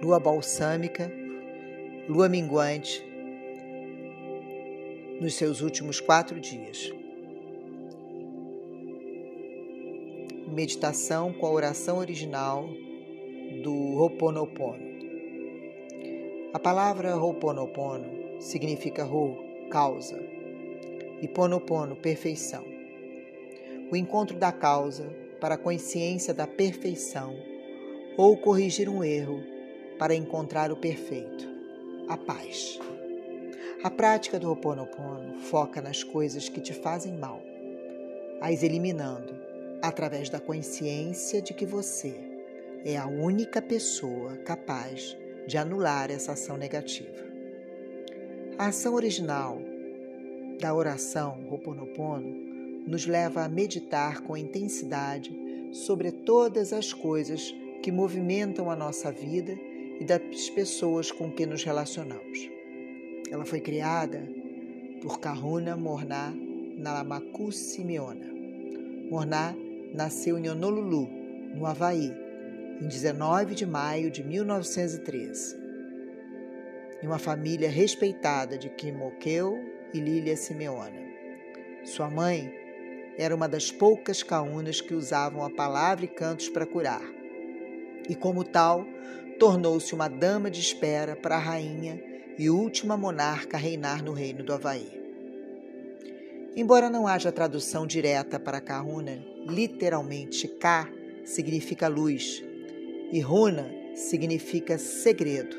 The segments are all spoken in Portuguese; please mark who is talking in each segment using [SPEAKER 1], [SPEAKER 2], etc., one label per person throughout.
[SPEAKER 1] lua balsâmica, lua minguante, nos seus últimos quatro dias. Meditação com a oração original do Ho'oponopono. A palavra Ho'oponopono significa Ho, causa, e Ponopono, perfeição. O encontro da causa para a consciência da perfeição ou corrigir um erro para encontrar o perfeito, a paz. A prática do Ho'oponopono foca nas coisas que te fazem mal, as eliminando através da consciência de que você é a única pessoa capaz de anular essa ação negativa. A ação original da oração Ho'oponopono nos leva a meditar com intensidade sobre todas as coisas que movimentam a nossa vida e das pessoas com que nos relacionamos. Ela foi criada por Kahuna Morná Nalamaku Simeona. Morná nasceu em Honolulu, no Havaí, em 19 de maio de 1913. Em uma família respeitada de Kimokeu e Lília Simeona. Sua mãe era uma das poucas caunas que usavam a palavra e cantos para curar. E como tal, tornou-se uma dama de espera para a rainha e última monarca a reinar no reino do Havaí. Embora não haja tradução direta para Kahuna, literalmente Ka significa luz e Runa significa segredo,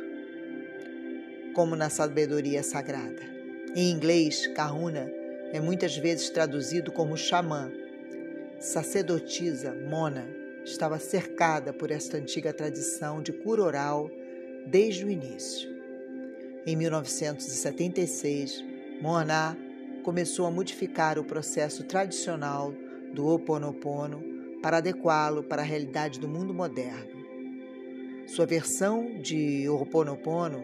[SPEAKER 1] como na sabedoria sagrada. Em inglês, Kahuna é muitas vezes traduzido como xamã. Sacerdotisa Mona estava cercada por esta antiga tradição de cura oral desde o início. Em 1976, Moaná começou a modificar o processo tradicional do Ho Oponopono para adequá-lo para a realidade do mundo moderno. Sua versão de Ho Oponopono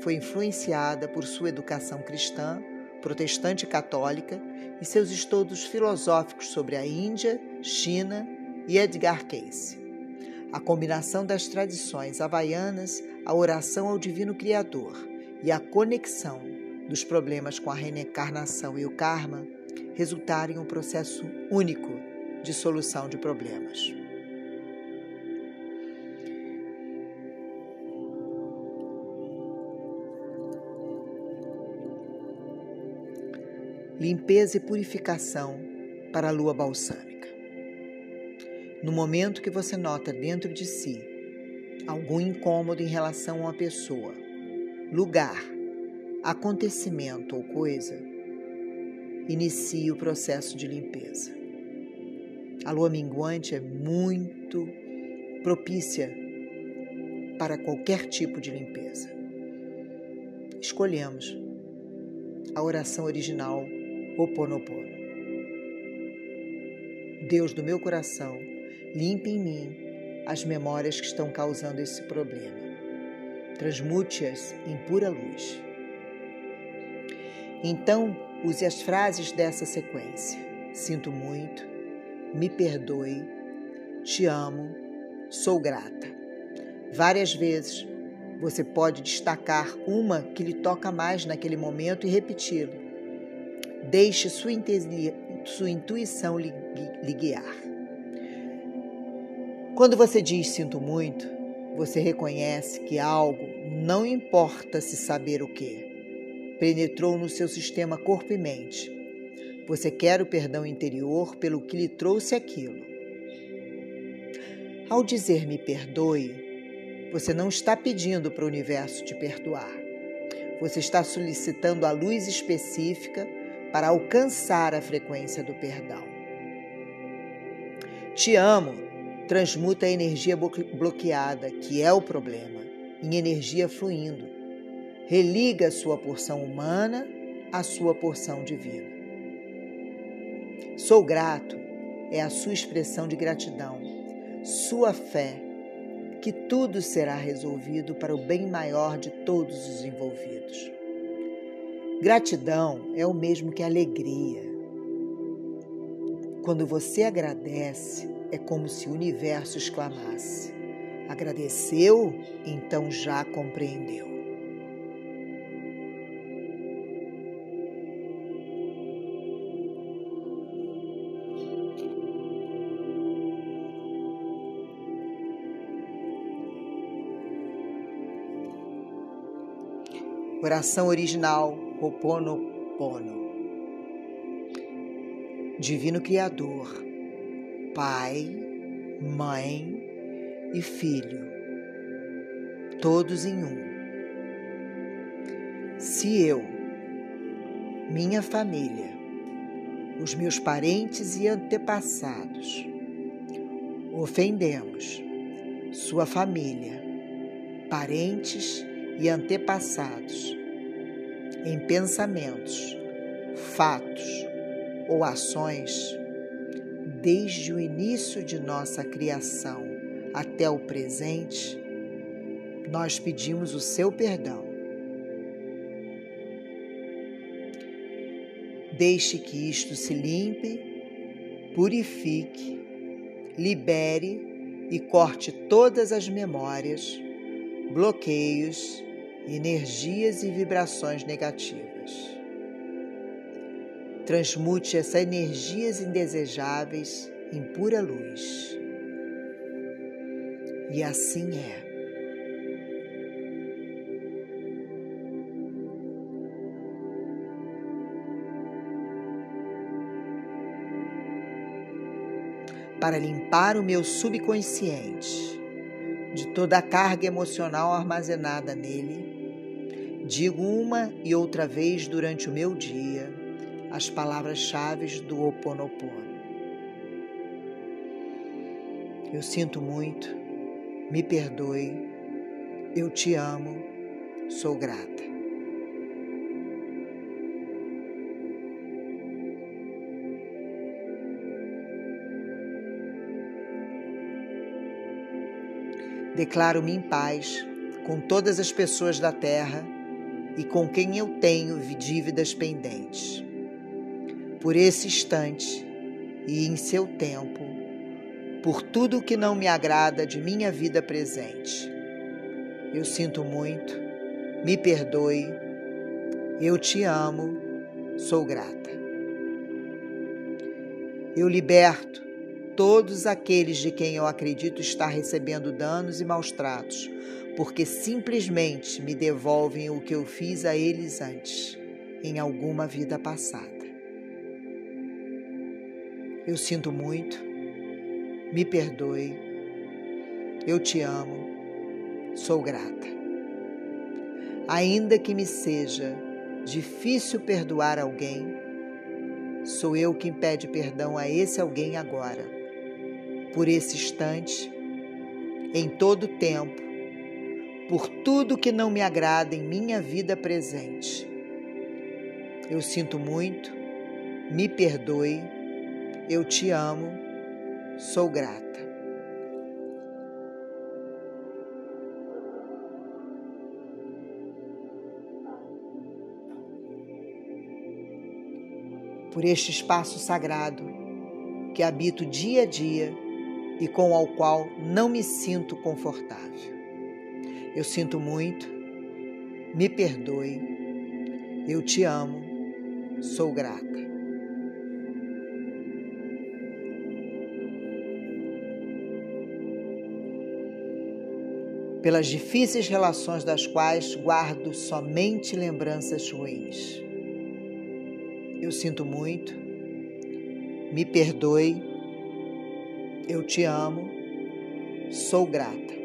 [SPEAKER 1] foi influenciada por sua educação cristã, protestante e católica e seus estudos filosóficos sobre a Índia, China e Edgar Cayce. A combinação das tradições havaianas, a oração ao Divino Criador e a conexão dos problemas com a reencarnação e o karma resultaram em um processo único de solução de problemas. Limpeza e purificação para a lua balsâmica. No momento que você nota dentro de si algum incômodo em relação a uma pessoa, lugar, acontecimento ou coisa, inicie o processo de limpeza. A lua minguante é muito propícia para qualquer tipo de limpeza. Escolhemos a oração original Oponopono. Deus do meu coração, limpe em mim as memórias que estão causando esse problema transmute-as em pura luz. Então, use as frases dessa sequência: Sinto muito, me perdoe, te amo, sou grata. Várias vezes você pode destacar uma que lhe toca mais naquele momento e repeti-lo. Deixe sua, sua intuição lhe, guiar. Quando você diz sinto muito, você reconhece que algo, não importa se saber o que, penetrou no seu sistema corpo e mente. Você quer o perdão interior pelo que lhe trouxe aquilo. Ao dizer me perdoe, você não está pedindo para o universo te perdoar. Você está solicitando a luz específica para alcançar a frequência do perdão. Te amo transmuta a energia bloqueada, que é o problema, em energia fluindo. Religa a sua porção humana à sua porção divina. Sou grato é a sua expressão de gratidão, sua fé, que tudo será resolvido para o bem maior de todos os envolvidos. Gratidão é o mesmo que alegria. Quando você agradece, é como se o universo exclamasse: Agradeceu, então já compreendeu. Oração original Ho'oponopono. Divino Criador, Pai, Mãe e Filho, todos em um. Se eu, minha família, os meus parentes e antepassados ofendemos sua família, parentes e antepassados em pensamentos, fatos ou ações, desde o início de nossa criação até o presente, nós pedimos o seu perdão. Deixe que isto se limpe, purifique, libere e corte todas as memórias, bloqueios, energias e vibrações negativas. Transmute essas energias indesejáveis em pura luz. E assim é. Para limpar o meu subconsciente de toda a carga emocional armazenada nele, digo uma e outra vez durante o meu dia as palavras-chave do Ho Oponopono. Eu sinto muito, me perdoe, eu te amo, sou grata. Declaro-me em paz com todas as pessoas da terra e com quem eu tenho dívidas pendentes. Por esse instante e em seu tempo, por tudo que não me agrada de minha vida presente. Eu sinto muito, me perdoe, eu te amo, sou grata. Eu liberto todos aqueles de quem eu acredito estar recebendo danos e maus tratos, porque simplesmente me devolvem o que eu fiz a eles antes, em alguma vida passada. Eu sinto muito, me perdoe, eu te amo, sou grata. Ainda que me seja difícil perdoar alguém, sou eu quem pede perdão a esse alguém agora. Por esse instante, em todo tempo, por tudo que não me agrada em minha vida presente. Eu sinto muito, me perdoe, eu te amo, sou grata. Por este espaço sagrado que habito dia a dia e com o qual não me sinto confortável. Eu sinto muito, me perdoe, eu te amo, sou grata. Pelas difíceis relações das quais guardo somente lembranças ruins. Eu sinto muito, me perdoe, eu te amo, sou grata.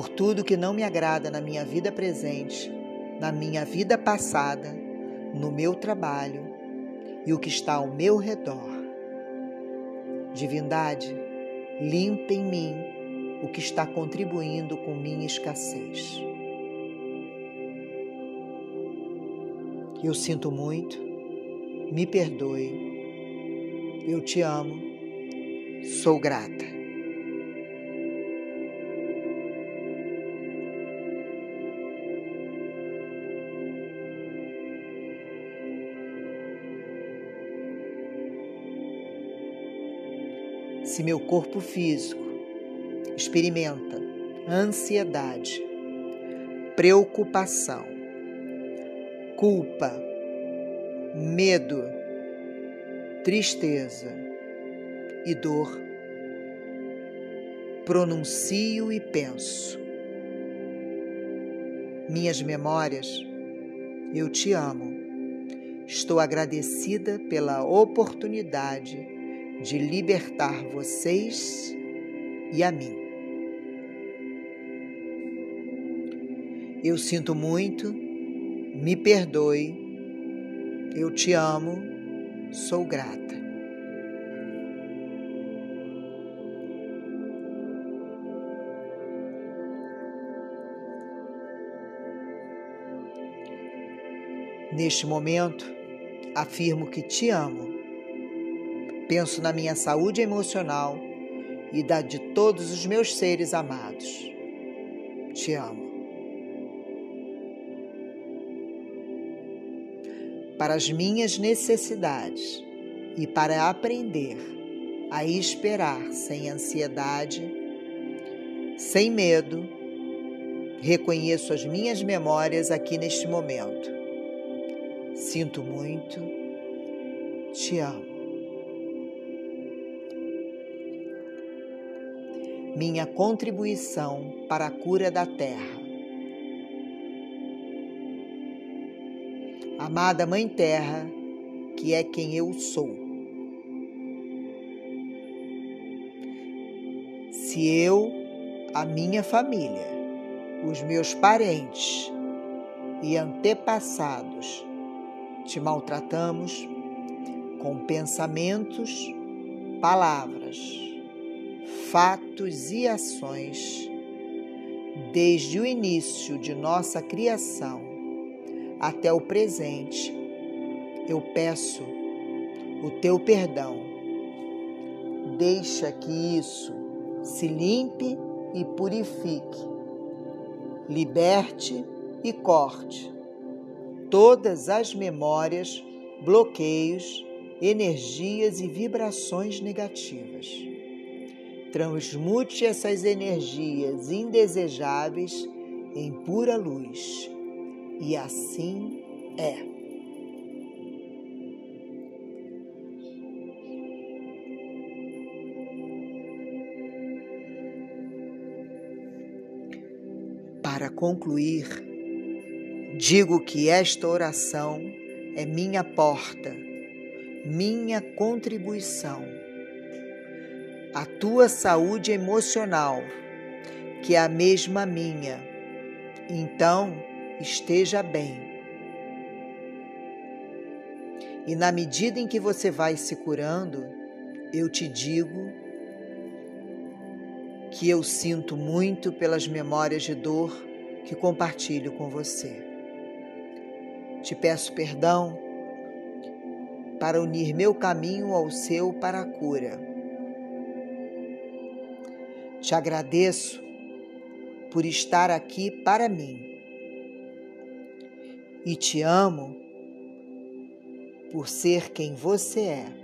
[SPEAKER 1] Por tudo que não me agrada na minha vida presente, na minha vida passada, no meu trabalho e o que está ao meu redor. Divindade, limpa em mim o que está contribuindo com minha escassez. Eu sinto muito, me perdoe, eu te amo, sou grata. Se meu corpo físico experimenta ansiedade, preocupação, culpa, medo, tristeza e dor, pronuncio e penso. Minhas memórias, eu te amo. Estou agradecida pela oportunidade de libertar vocês e a mim. Eu sinto muito, me perdoe, eu te amo, sou grata. Neste momento, afirmo que te amo. Penso na minha saúde emocional e da de todos os meus seres amados. Te amo. Para as minhas necessidades e para aprender a esperar sem ansiedade, sem medo, reconheço as minhas memórias aqui neste momento Sinto muito, te amo. Minha contribuição para a cura da Terra. Amada Mãe Terra, que é quem eu sou. Se eu, a minha família, os meus parentes e antepassados te maltratamos com pensamentos, palavras, fatos e ações, desde o início de nossa criação até o presente, eu peço o teu perdão. Deixa que isso se limpe e purifique, liberte e corte todas as memórias, bloqueios, energias e vibrações negativas. Transmute essas energias indesejáveis em pura luz. E assim é. Para concluir, Digo que esta oração é minha porta, minha contribuição. A tua saúde emocional, que é a mesma minha, então esteja bem. E na medida em que você vai se curando, eu te digo que eu sinto muito pelas memórias de dor que compartilho com você. Te peço perdão para unir meu caminho ao seu para a cura. Te agradeço por estar aqui para mim. E te amo por ser quem você é.